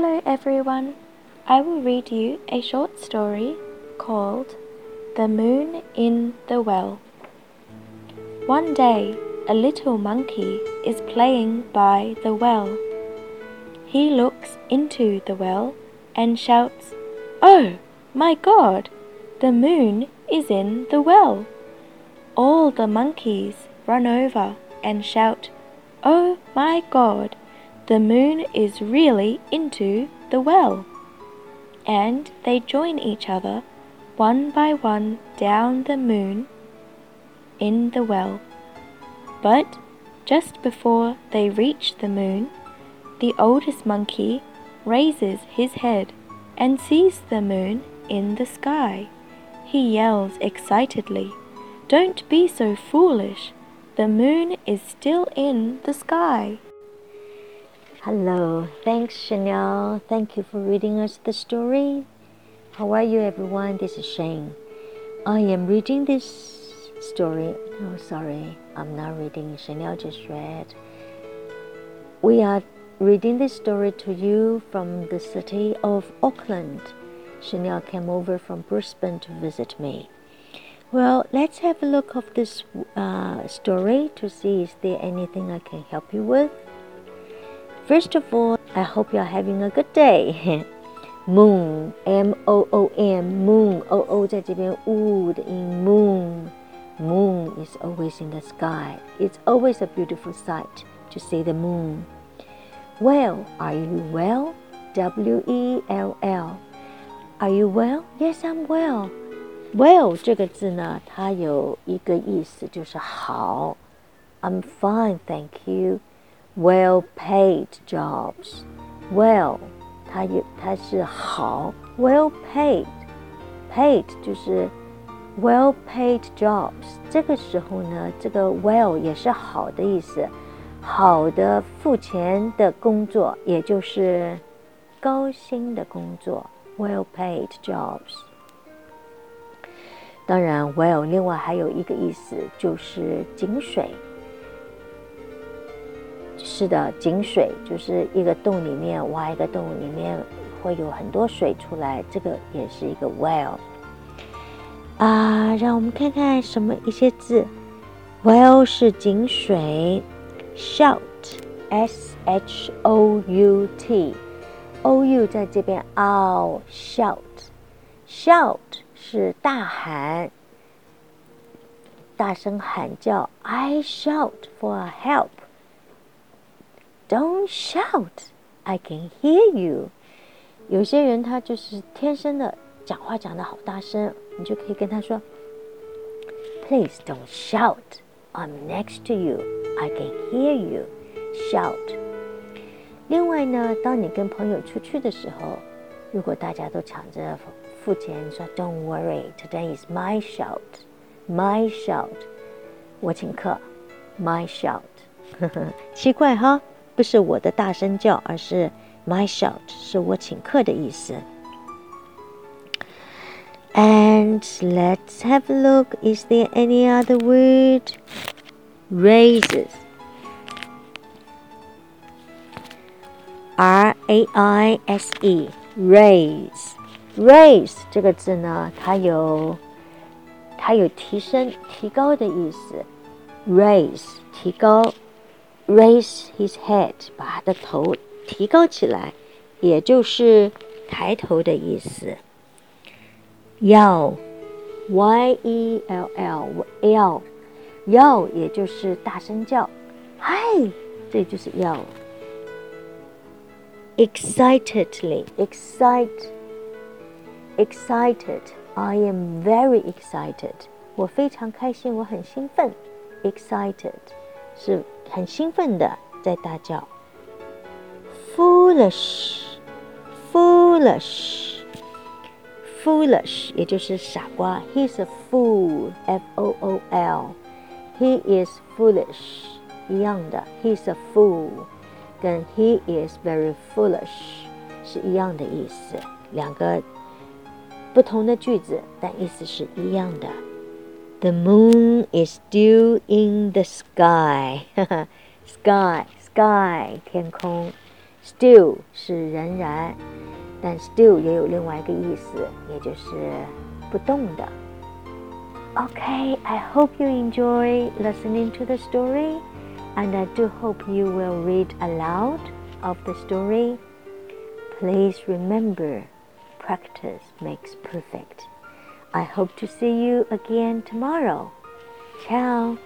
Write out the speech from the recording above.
Hello everyone. I will read you a short story called The Moon in the Well. One day, a little monkey is playing by the well. He looks into the well and shouts, Oh, my God, the moon is in the well. All the monkeys run over and shout, Oh my God, the moon is really into the well. And they join each other one by one down the moon in the well. But just before they reach the moon, the oldest monkey raises his head and sees the moon in the sky. He yells excitedly, Don't be so foolish. The moon is still in the sky. Hello, thanks Chanel. Thank you for reading us the story. How are you, everyone? This is Shane. I am reading this story. Oh, sorry, I'm not reading. Chanel just read. We are reading this story to you from the city of Auckland. Chanel came over from Brisbane to visit me. Well, let's have a look of this uh, story to see is there anything I can help you with. First of all, I hope you're having a good day. moon, M O O M, moon, O O 在这边 oo 的音 moon. Moon is always in the sky. It's always a beautiful sight to see the moon. Well, are you well? W E L L. Are you well? Yes, I'm well. Well 这个字呢，它有一个意思就是好。I'm fine, thank you Well-paid jobs. Well，它有它是好，well-paid，paid 就是 well-paid jobs。这个时候呢，这个 well 也是好的意思，好的付钱的工作，也就是高薪的工作，well-paid jobs。当然，well 另外还有一个意思就是井水。是的，井水就是一个洞里面挖一个洞，里面会有很多水出来，这个也是一个 well。啊，让我们看看什么一些字。well 是井水，shout s h o u t o u 在这边 o shout shout 是大喊，大声喊叫。I shout for help。Don't shout, I can hear you。有些人他就是天生的讲话讲的好大声，你就可以跟他说，Please don't shout. I'm next to you. I can hear you. Shout。另外呢，当你跟朋友出去的时候，如果大家都抢着付钱，说 Don't worry, today is my shout. My shout，我请客。My shout，奇怪哈。不是我的大声叫，而是 my shout，是我请客的意思。And let's have a look. Is there any other word? Raises. R A I S E. Raise. Raise 这个字呢，它有它有提升、提高的意思。Raise 提高。 raise his head，把他的头提高起来，也就是抬头的意思。yell y e l l yell yell 也就是大声叫，嗨，这就是 yell。excitedly excite excited I am very excited，我非常开心，我很兴奋。excited 是 很兴奋的在大叫，foolish，foolish，foolish，也就是傻瓜。He's a fool，f o o l，he is foolish 一样的，he's a fool，跟 he is very foolish 是一样的意思，两个不同的句子，但意思是一样的。The moon is still in the sky. sky, sky, 天空 still 是仍然，但 still 也有另外一个意思，也就是不动的。Okay, I hope you enjoy listening to the story, and I do hope you will read aloud of the story. Please remember, practice makes perfect. I hope to see you again tomorrow. Ciao.